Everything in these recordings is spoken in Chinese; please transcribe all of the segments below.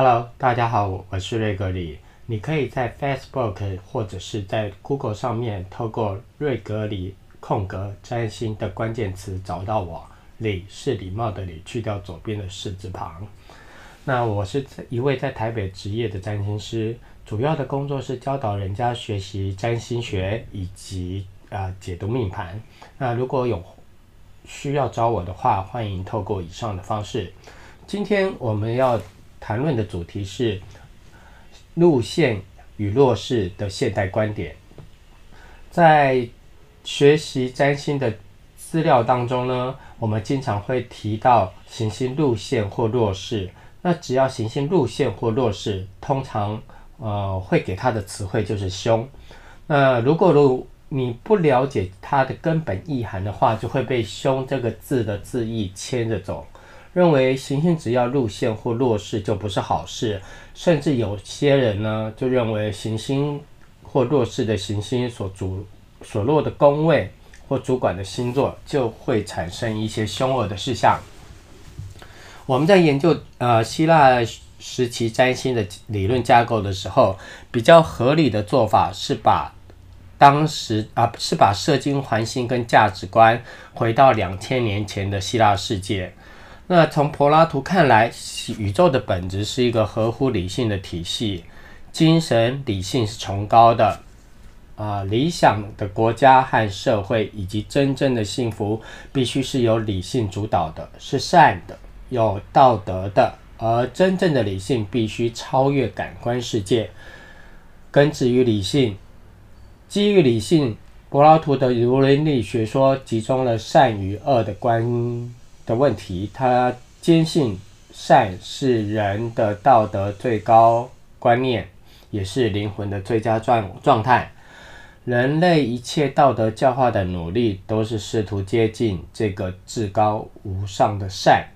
Hello，大家好，我是瑞格里。你可以在 Facebook 或者是在 Google 上面透过瑞格里空格占星的关键词找到我。礼是礼貌的礼，去掉左边的士字旁。那我是一位在台北职业的占星师，主要的工作是教导人家学习占星学以及啊、解读命盘。那如果有需要找我的话，欢迎透过以上的方式。今天我们要谈论的主题是路线与弱势的现代观点。在学习占星的资料当中呢，我们经常会提到行星路线或弱势。那只要行星路线或弱势，通常呃会给它的词汇就是凶。那如果如你不了解它的根本意涵的话，就会被凶这个字的字义牵着走。认为行星只要路线或弱势就不是好事，甚至有些人呢就认为行星或弱势的行星所主所落的宫位或主管的星座就会产生一些凶恶的事项。我们在研究呃希腊时期占星的理论架构的时候，比较合理的做法是把当时啊是把射精环星跟价值观回到两千年前的希腊世界。那从柏拉图看来，宇宙的本质是一个合乎理性的体系，精神理性是崇高的，啊、理想的国家和社会以及真正的幸福，必须是由理性主导的，是善的，有道德的，而真正的理性必须超越感官世界，根植于理性，基于理性，柏拉图的儒伦理学说集中了善与恶的观。的问题，他坚信善是人的道德最高观念，也是灵魂的最佳状状态。人类一切道德教化的努力，都是试图接近这个至高无上的善。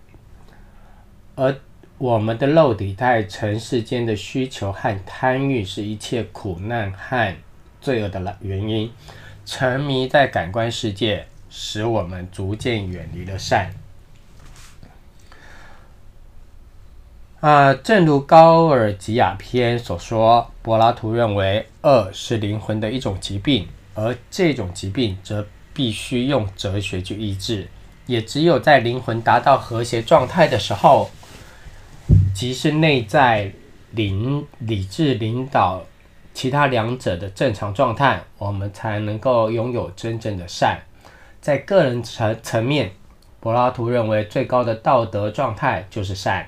而我们的肉体在尘世间的需求和贪欲，是一切苦难和罪恶的来原因。沉迷在感官世界，使我们逐渐远离了善。啊、正如高尔吉亚篇所说，柏拉图认为恶是灵魂的一种疾病，而这种疾病则必须用哲学去医治。也只有在灵魂达到和谐状态的时候，即是内在领理智领导其他两者的正常状态，我们才能够拥有真正的善。在个人层层面，柏拉图认为最高的道德状态就是善。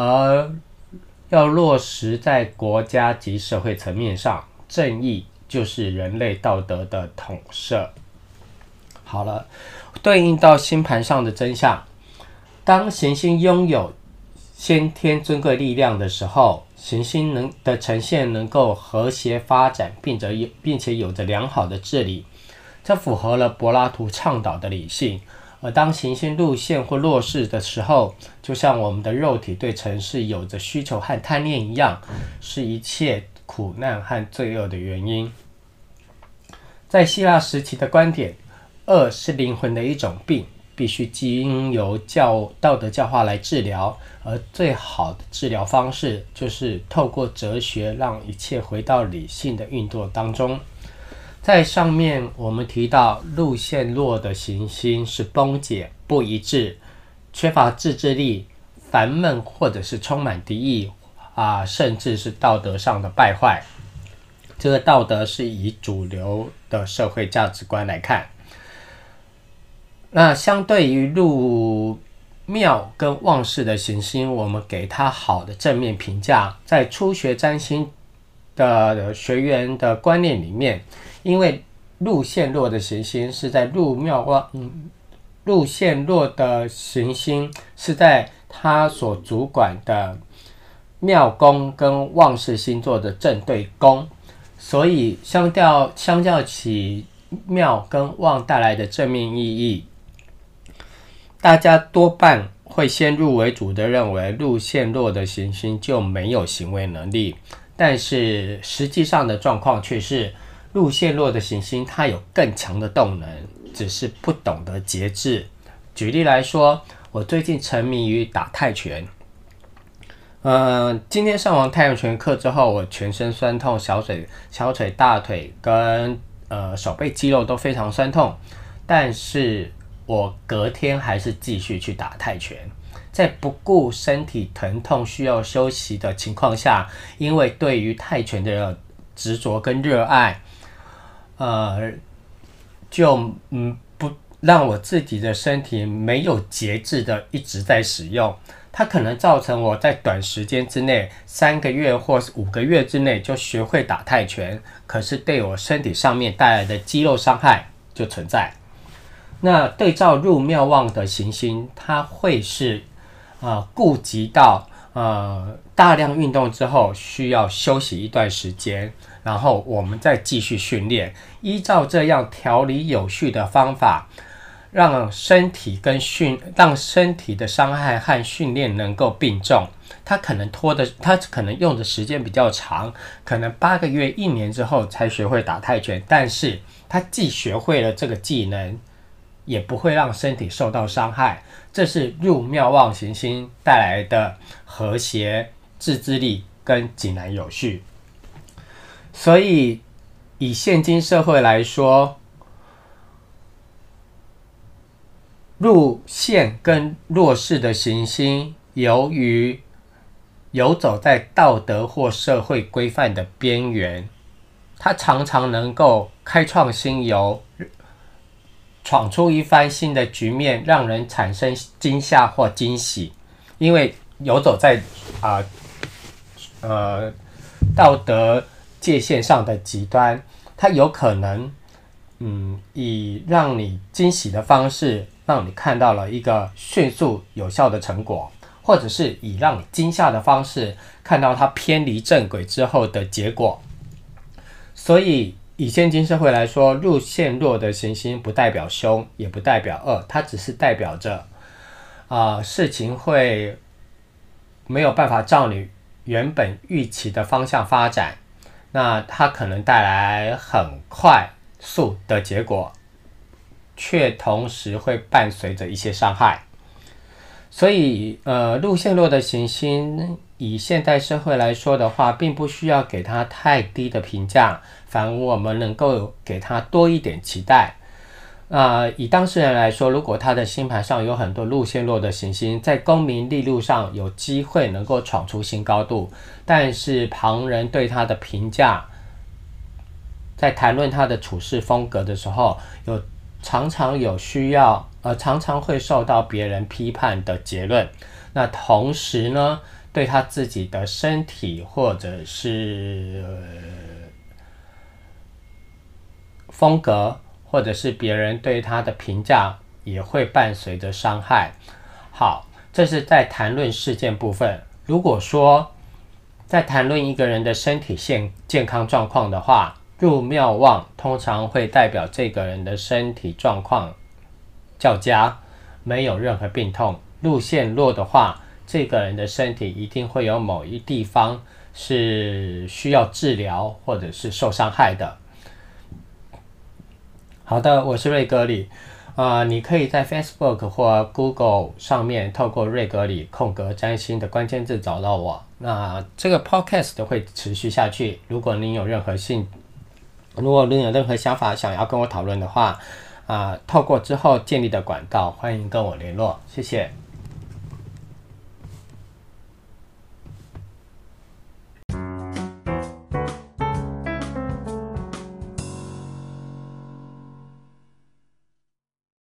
而要落实在国家及社会层面上，正义就是人类道德的统摄。好了，对应到星盘上的真相，当行星拥有先天尊贵力量的时候，行星能的呈现能够和谐发展，并且有并且有着良好的治理，这符合了柏拉图倡导的理性。而当行星路线或弱势的时候，就像我们的肉体对城市有着需求和贪念一样，是一切苦难和罪恶的原因。在希腊时期的观点，恶是灵魂的一种病，必须经由教道德教化来治疗，而最好的治疗方式就是透过哲学，让一切回到理性的运作当中。在上面我们提到，路线弱的行星是崩解、不一致、缺乏自制力、烦闷，或者是充满敌意啊，甚至是道德上的败坏。这个道德是以主流的社会价值观来看。那相对于路庙跟旺势的行星，我们给它好的正面评价。在初学占星的学员的观念里面。因为路线落的行星是在路庙旺，嗯，路线落的行星是在他所主管的庙宫跟旺氏星座的正对宫，所以相较相较起庙跟旺带来的正面意义，大家多半会先入为主的认为路线落的行星就没有行为能力，但是实际上的状况却是。路线弱的行星，它有更强的动能，只是不懂得节制。举例来说，我最近沉迷于打泰拳，嗯，今天上完太阳拳课之后，我全身酸痛，小腿、小腿、大腿跟呃手背肌肉都非常酸痛，但是我隔天还是继续去打泰拳，在不顾身体疼痛需要休息的情况下，因为对于泰拳的执着跟热爱，呃，就嗯不让我自己的身体没有节制的一直在使用。它可能造成我在短时间之内，三个月或五个月之内就学会打泰拳，可是对我身体上面带来的肌肉伤害就存在。那对照入庙旺的行星，它会是啊顾及到呃大量运动之后需要休息一段时间，然后我们再继续训练，依照这样条理有序的方法。让身体跟训，让身体的伤害和训练能够并重。他可能拖的，他可能用的时间比较长，可能八个月、一年之后才学会打泰拳。但是他既学会了这个技能，也不会让身体受到伤害。这是入庙望行星带来的和谐、自制力跟井然有序。所以，以现今社会来说，入陷跟弱势的行星，由于游走在道德或社会规范的边缘，它常常能够开创新游，闯出一番新的局面，让人产生惊吓或惊喜。因为游走在啊呃，道德界限上的极端，它有可能嗯以让你惊喜的方式。让你看到了一个迅速有效的成果，或者是以让你惊吓的方式看到它偏离正轨之后的结果。所以，以现今社会来说，入陷弱的行星不代表凶，也不代表恶，它只是代表着啊、事情会没有办法照你原本预期的方向发展。那它可能带来很快速的结果。却同时会伴随着一些伤害，所以，呃，路线弱的行星，以现代社会来说的话，并不需要给他太低的评价，反而我们能够给他多一点期待。啊、以当事人来说，如果他的星盘上有很多路线落的行星，在功名利禄上有机会能够闯出新高度，但是旁人对他的评价，在谈论他的处事风格的时候，有。常常有需要，呃，常常会受到别人批判的结论。那同时呢，对他自己的身体或者是、风格，或者是别人对他的评价，也会伴随着伤害。好，这是在谈论事件部分。如果说在谈论一个人的身体健健康状况的话，入庙旺通常会代表这个人的身体状况较佳，没有任何病痛。入陷弱的话，这个人的身体一定会有某一地方是需要治疗或者是受伤害的。好的，我是瑞格里，啊、你可以在 Facebook 或 Google 上面透过瑞格里空格占星的关键字找到我。那这个 Podcast 会持续下去。如果您有任何兴如果您有任何想法想要跟我讨论的话，啊、透过之后建立的管道，欢迎跟我联络，谢谢。